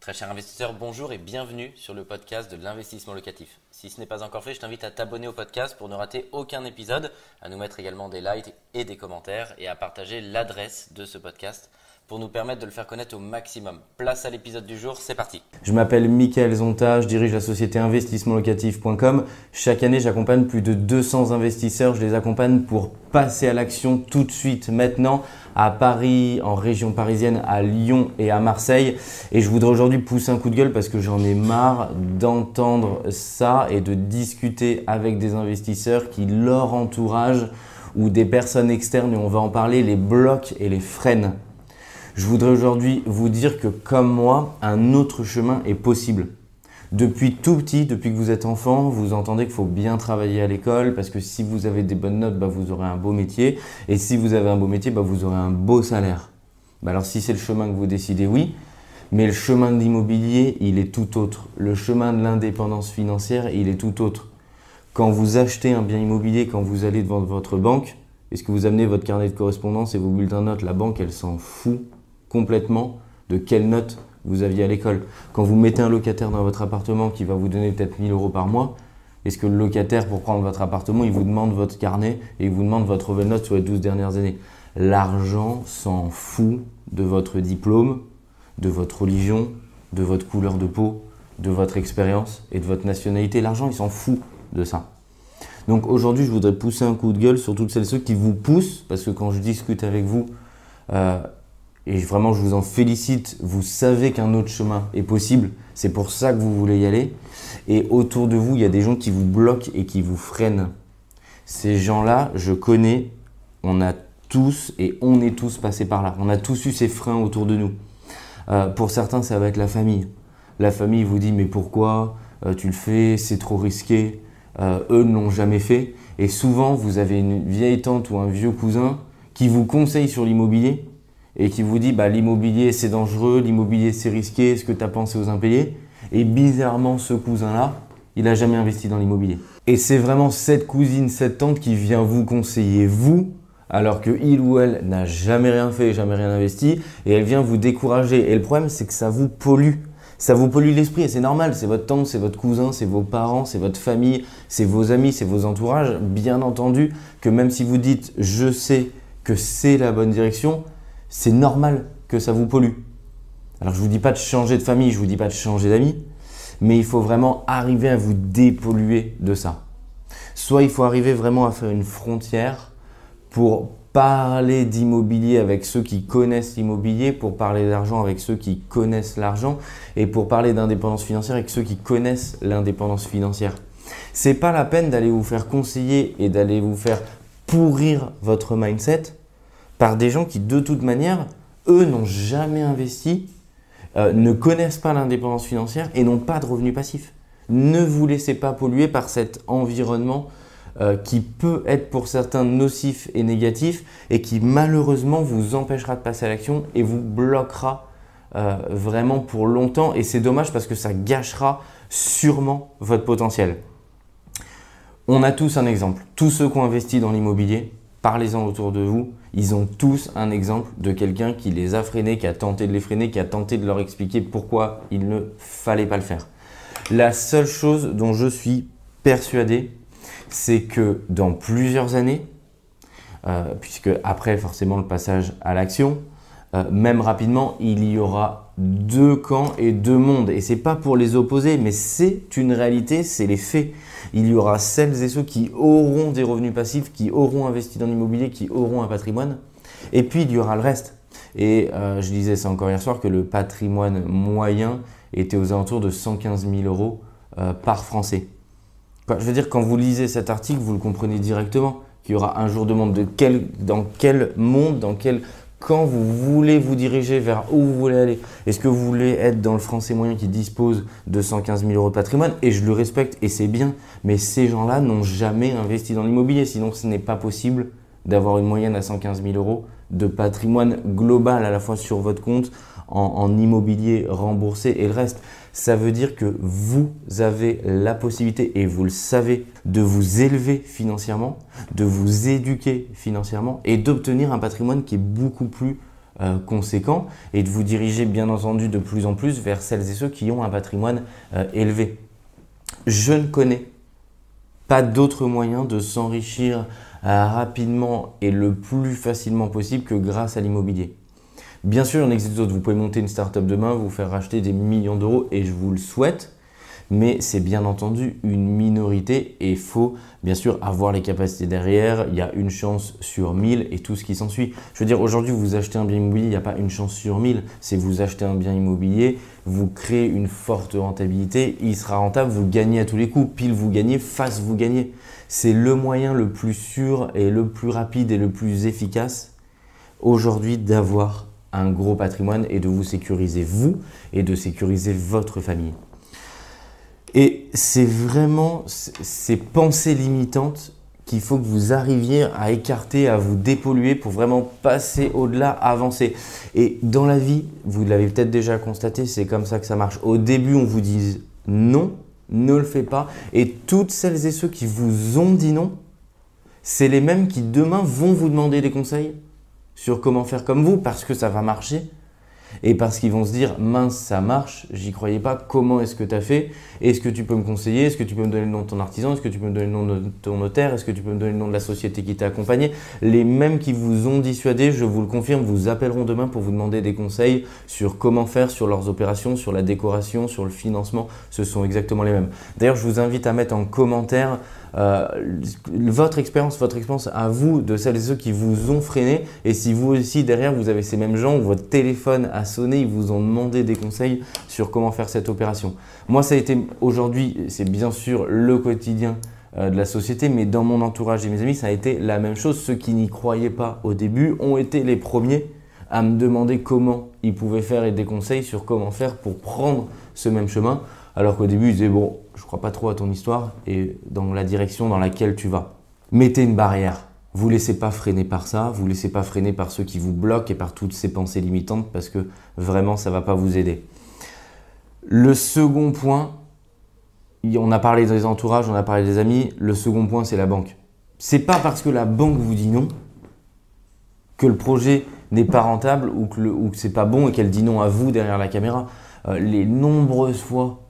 Très cher investisseur, bonjour et bienvenue sur le podcast de l'investissement locatif. Si ce n'est pas encore fait, je t'invite à t'abonner au podcast pour ne rater aucun épisode, à nous mettre également des likes et des commentaires et à partager l'adresse de ce podcast pour nous permettre de le faire connaître au maximum. Place à l'épisode du jour, c'est parti. Je m'appelle Michael Zonta, je dirige la société investissementlocatif.com. Chaque année, j'accompagne plus de 200 investisseurs. Je les accompagne pour passer à l'action tout de suite, maintenant, à Paris, en région parisienne, à Lyon et à Marseille. Et je voudrais aujourd'hui pousser un coup de gueule parce que j'en ai marre d'entendre ça et de discuter avec des investisseurs qui, leur entourage ou des personnes externes, et on va en parler, les bloquent et les freinent. Je voudrais aujourd'hui vous dire que comme moi, un autre chemin est possible. Depuis tout petit, depuis que vous êtes enfant, vous entendez qu'il faut bien travailler à l'école parce que si vous avez des bonnes notes, bah, vous aurez un beau métier. Et si vous avez un beau métier, bah, vous aurez un beau salaire. Bah, alors si c'est le chemin que vous décidez, oui. Mais le chemin de l'immobilier, il est tout autre. Le chemin de l'indépendance financière, il est tout autre. Quand vous achetez un bien immobilier, quand vous allez devant votre banque, est-ce que vous amenez votre carnet de correspondance et vos bulletins de notes? La banque, elle s'en fout complètement de quelle note vous aviez à l'école. Quand vous mettez un locataire dans votre appartement qui va vous donner peut-être 1000 euros par mois, est-ce que le locataire, pour prendre votre appartement, il vous demande votre carnet et il vous demande votre note sur les 12 dernières années? L'argent s'en fout de votre diplôme, de votre religion, de votre couleur de peau, de votre expérience et de votre nationalité. L'argent, il s'en fout de ça. Donc aujourd'hui, je voudrais pousser un coup de gueule sur toutes celles et ceux qui vous poussent, parce que quand je discute avec vous, euh, et vraiment je vous en félicite, vous savez qu'un autre chemin est possible, c'est pour ça que vous voulez y aller. Et autour de vous, il y a des gens qui vous bloquent et qui vous freinent. Ces gens-là, je connais, on a tous et on est tous passés par là. On a tous eu ces freins autour de nous. Euh, pour certains, ça va être la famille. La famille vous dit mais pourquoi euh, tu le fais, c'est trop risqué. Euh, eux ne l'ont jamais fait. Et souvent, vous avez une vieille tante ou un vieux cousin qui vous conseille sur l'immobilier et qui vous dit bah, l'immobilier c'est dangereux, l'immobilier c'est risqué, est-ce que tu as pensé aux impayés? Et bizarrement, ce cousin-là, il n'a jamais investi dans l'immobilier. Et c'est vraiment cette cousine, cette tante qui vient vous conseiller, vous, alors que il ou elle n'a jamais rien fait, jamais rien investi, et elle vient vous décourager. Et le problème, c'est que ça vous pollue. Ça vous pollue l'esprit et c'est normal, c'est votre tante, c'est votre cousin, c'est vos parents, c'est votre famille, c'est vos amis, c'est vos entourages. Bien entendu que même si vous dites je sais que c'est la bonne direction, c'est normal que ça vous pollue. Alors je ne vous dis pas de changer de famille, je ne vous dis pas de changer d'amis, mais il faut vraiment arriver à vous dépolluer de ça. Soit il faut arriver vraiment à faire une frontière pour parler d'immobilier avec ceux qui connaissent l'immobilier, pour parler d'argent avec ceux qui connaissent l'argent et pour parler d'indépendance financière avec ceux qui connaissent l'indépendance financière. C'est pas la peine d'aller vous faire conseiller et d'aller vous faire pourrir votre mindset par des gens qui, de toute manière, eux n'ont jamais investi, euh, ne connaissent pas l'indépendance financière et n'ont pas de revenus passifs. Ne vous laissez pas polluer par cet environnement euh, qui peut être pour certains nocif et négatif et qui malheureusement vous empêchera de passer à l'action et vous bloquera euh, vraiment pour longtemps. Et c'est dommage parce que ça gâchera sûrement votre potentiel. On a tous un exemple. Tous ceux qui ont investi dans l'immobilier, parlez-en autour de vous. Ils ont tous un exemple de quelqu'un qui les a freinés, qui a tenté de les freiner, qui a tenté de leur expliquer pourquoi il ne fallait pas le faire. La seule chose dont je suis persuadé, c'est que dans plusieurs années, euh, puisque après forcément le passage à l'action, euh, même rapidement, il y aura deux camps et deux mondes. Et c'est pas pour les opposer, mais c'est une réalité, c'est les faits. Il y aura celles et ceux qui auront des revenus passifs, qui auront investi dans l'immobilier, qui auront un patrimoine. Et puis il y aura le reste. Et euh, je disais ça encore hier soir que le patrimoine moyen était aux alentours de 115 000 euros euh, par Français. Je veux dire, quand vous lisez cet article, vous le comprenez directement qu'il y aura un jour de monde. De quel, dans quel monde, dans quel quand vous voulez vous diriger vers où vous voulez aller, est-ce que vous voulez être dans le français moyen qui dispose de 115 000 euros de patrimoine Et je le respecte et c'est bien, mais ces gens-là n'ont jamais investi dans l'immobilier, sinon ce n'est pas possible d'avoir une moyenne à 115 000 euros de patrimoine global à la fois sur votre compte, en, immobilier remboursé et le reste. Ça veut dire que vous avez la possibilité, et vous le savez, de vous élever financièrement, de vous éduquer financièrement et d'obtenir un patrimoine qui est beaucoup plus euh, conséquent et de vous diriger bien entendu de plus en plus vers celles et ceux qui ont un patrimoine euh, élevé. Je ne connais pas d'autre moyen de s'enrichir rapidement et le plus facilement possible que grâce à l'immobilier. Bien sûr, il en existe d'autres. Vous pouvez monter une start-up demain, vous faire racheter des millions d'euros et je vous le souhaite mais c'est bien entendu une minorité et il faut bien sûr avoir les capacités derrière. Il y a une chance sur 1000 et tout ce qui s'ensuit. Je veux dire, aujourd'hui, vous achetez un bien immobilier, il n'y a pas une chance sur 1000. C'est vous achetez un bien immobilier, vous créez une forte rentabilité, il sera rentable, vous gagnez à tous les coups. Pile, vous gagnez, face, vous gagnez. C'est le moyen le plus sûr et le plus rapide et le plus efficace aujourd'hui d'avoir un gros patrimoine et de vous sécuriser vous et de sécuriser votre famille. Et c'est vraiment ces pensées limitantes qu'il faut que vous arriviez à écarter, à vous dépolluer pour vraiment passer au-delà, avancer. Et dans la vie, vous l'avez peut-être déjà constaté, c'est comme ça que ça marche. Au début, on vous dit non, ne le fais pas. Et toutes celles et ceux qui vous ont dit non, c'est les mêmes qui demain vont vous demander des conseils sur comment faire comme vous parce que ça va marcher. Et parce qu'ils vont se dire mince ça marche, j'y croyais pas, comment est-ce que tu as fait? Est-ce que tu peux me conseiller? Est-ce que tu peux me donner le nom de ton artisan? Est-ce que tu peux me donner le nom de ton notaire? Est-ce que tu peux me donner le nom de la société qui t'a accompagné? Les mêmes qui vous ont dissuadé, je vous le confirme, vous appelleront demain pour vous demander des conseils sur comment faire sur leurs opérations, sur la décoration, sur le financement, ce sont exactement les mêmes. D'ailleurs, je vous invite à mettre en commentaire euh, votre expérience, votre expérience à vous, de celles et ceux qui vous ont freiné. Et si vous aussi, derrière, vous avez ces mêmes gens votre téléphone a sonné, ils vous ont demandé des conseils sur comment faire cette opération. Moi, ça a été aujourd'hui, c'est bien sûr le quotidien euh, de la société, mais dans mon entourage et mes amis, ça a été la même chose. Ceux qui n'y croyaient pas au début ont été les premiers à me demander comment ils pouvaient faire et des conseils sur comment faire pour prendre ce même chemin. Alors qu'au début, ils disaient, bon, je crois pas trop à ton histoire et dans la direction dans laquelle tu vas. Mettez une barrière. Vous laissez pas freiner par ça, vous laissez pas freiner par ceux qui vous bloquent et par toutes ces pensées limitantes parce que vraiment, ça va pas vous aider. Le second point, on a parlé des entourages, on a parlé des amis. Le second point, c'est la banque. C'est pas parce que la banque vous dit non que le projet n'est pas rentable ou que, c'est pas bon et qu'elle dit non à vous derrière la caméra. Euh, les nombreuses fois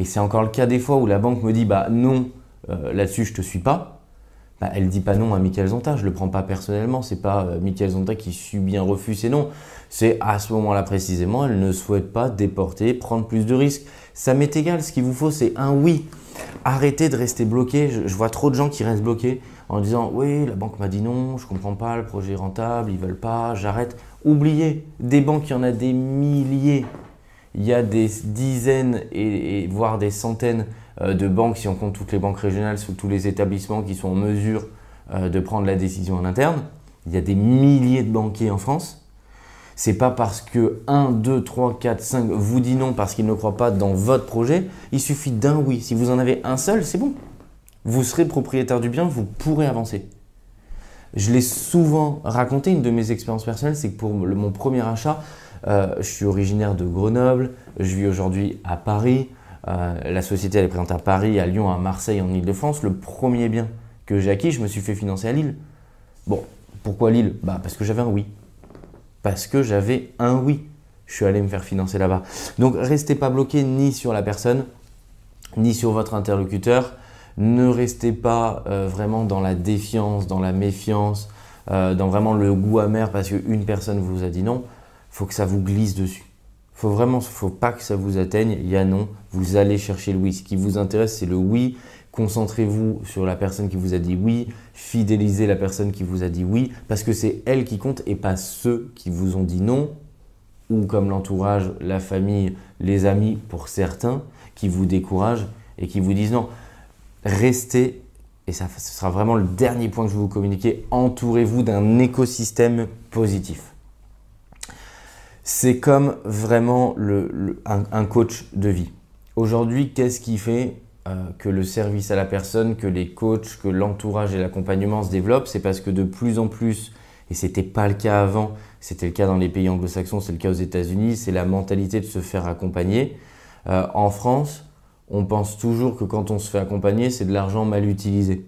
et c'est encore le cas des fois où la banque me dit bah non, euh, là-dessus je te suis pas. Bah, elle dit pas non à Michael Zonta, je le prends pas personnellement, c'est pas euh, Michael Zonta qui subit un refus, c'est non. C'est à ce moment-là précisément, elle ne souhaite pas déporter, prendre plus de risques. Ça m'est égal, ce qu'il vous faut c'est un oui. Arrêtez de rester bloqué, je, vois trop de gens qui restent bloqués en disant oui, la banque m'a dit non, je comprends pas, le projet est rentable, ils veulent pas, j'arrête. Oubliez, des banques, il y en a des milliers il y a des dizaines et, voire des centaines euh, de banques, si on compte toutes les banques régionales, sous tous les établissements qui sont en mesure euh, de prendre la décision en interne. Il y a des milliers de banquiers en France. C'est pas parce que 1, 2, 3, 4, 5 vous dit non parce qu'ils ne croient pas dans votre projet. Il suffit d'un oui. Si vous en avez un seul, c'est bon. Vous serez propriétaire du bien, vous pourrez avancer. Je l'ai souvent raconté, une de mes expériences personnelles, c'est que pour mon premier achat, euh, je suis originaire de Grenoble, je vis aujourd'hui à Paris. Euh, la société elle est présente à Paris, à Lyon, à Marseille, en Ile-de-France. Le premier bien que j'ai acquis, je me suis fait financer à Lille. Bon, pourquoi Lille? Bah, Parce que j'avais un oui. Parce que j'avais un oui. Je suis allé me faire financer là-bas. Donc restez pas bloqué ni sur la personne, ni sur votre interlocuteur. Ne restez pas euh, vraiment dans la défiance, dans la méfiance, dans vraiment le goût amer parce qu'une personne vous a dit non faut que ça vous glisse dessus. Faut vraiment, faut pas que ça vous atteigne. Il y a non, vous allez chercher le oui. Ce qui vous intéresse, c'est le oui. Concentrez-vous sur la personne qui vous a dit oui. Fidélisez la personne qui vous a dit oui, parce que c'est elle qui compte et pas ceux qui vous ont dit non, ou comme l'entourage, la famille, les amis pour certains, qui vous découragent et qui vous disent non. Restez, et ça, ce sera vraiment le dernier point que je vais vous communiquer, entourez-vous d'un écosystème positif c'est comme vraiment un, coach de vie. Aujourd'hui, qu'est-ce qui fait euh, que le service à la personne, que les coachs, que l'entourage et l'accompagnement se développent? C'est parce que de plus en plus, et ce n'était pas le cas avant, c'était le cas dans les pays anglo-saxons, c'est le cas aux États-Unis, c'est la mentalité de se faire accompagner. Euh, en France, on pense toujours que quand on se fait accompagner, c'est de l'argent mal utilisé.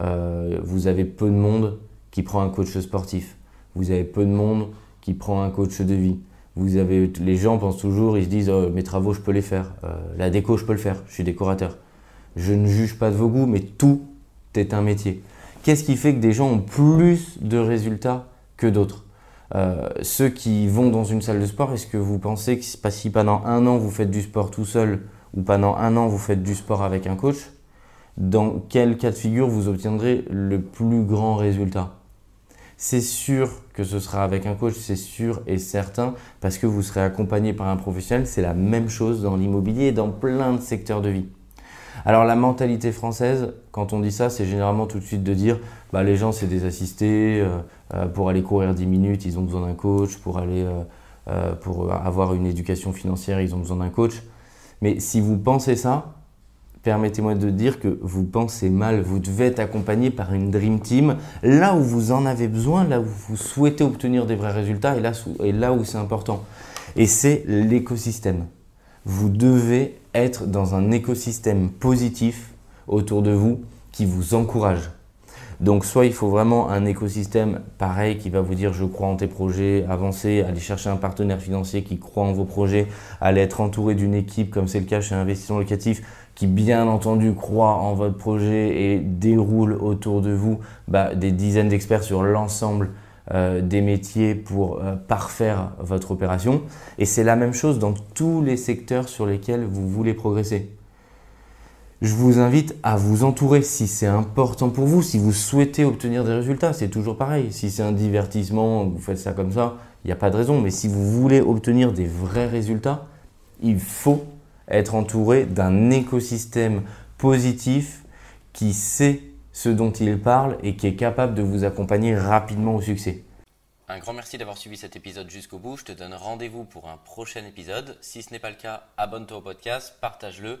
Euh, vous avez peu de monde qui prend un coach sportif. Vous avez peu de monde qui prend un coach de vie. Vous avez, les gens pensent toujours, ils se disent oh, mes travaux je peux les faire, euh, la déco je peux le faire, je suis décorateur. Je ne juge pas de vos goûts, mais tout est un métier. Qu'est-ce qui fait que des gens ont plus de résultats que d'autres euh, Ceux qui vont dans une salle de sport, est-ce que vous pensez que si pendant un an vous faites du sport tout seul ou pendant un an vous faites du sport avec un coach, dans quel cas de figure vous obtiendrez le plus grand résultat? C'est sûr que ce sera avec un coach, c'est sûr et certain, parce que vous serez accompagné par un professionnel. C'est la même chose dans l'immobilier et dans plein de secteurs de vie. Alors la mentalité française, quand on dit ça, c'est généralement tout de suite de dire bah, les gens c'est des assistés, euh, euh, pour aller courir 10 minutes, ils ont besoin d'un coach, pour, aller, euh, pour avoir une éducation financière, ils ont besoin d'un coach. Mais si vous pensez ça, permettez-moi de dire que vous pensez mal. Vous devez être accompagné par une Dream Team là où vous en avez besoin, là où vous souhaitez obtenir des vrais résultats et là, où c'est important. Et c'est l'écosystème. Vous devez être dans un écosystème positif autour de vous qui vous encourage. Donc soit il faut vraiment un écosystème pareil qui va vous dire je crois en tes projets, avancez, allez chercher un partenaire financier qui croit en vos projets, allez être entouré d'une équipe comme c'est le cas chez Investissement Locatif qui bien entendu croit en votre projet et déroule autour de vous bah, des dizaines d'experts sur l'ensemble euh, des métiers pour euh, parfaire votre opération. Et c'est la même chose dans tous les secteurs sur lesquels vous voulez progresser. Je vous invite à vous entourer si c'est important pour vous, si vous souhaitez obtenir des résultats, c'est toujours pareil. Si c'est un divertissement, vous faites ça comme ça, il n'y a pas de raison. Mais si vous voulez obtenir des vrais résultats, il faut être entouré d'un écosystème positif qui sait ce dont il parle et qui est capable de vous accompagner rapidement au succès. Un grand merci d'avoir suivi cet épisode jusqu'au bout. Je te donne rendez-vous pour un prochain épisode. Si ce n'est pas le cas, abonne-toi au podcast, partage-le,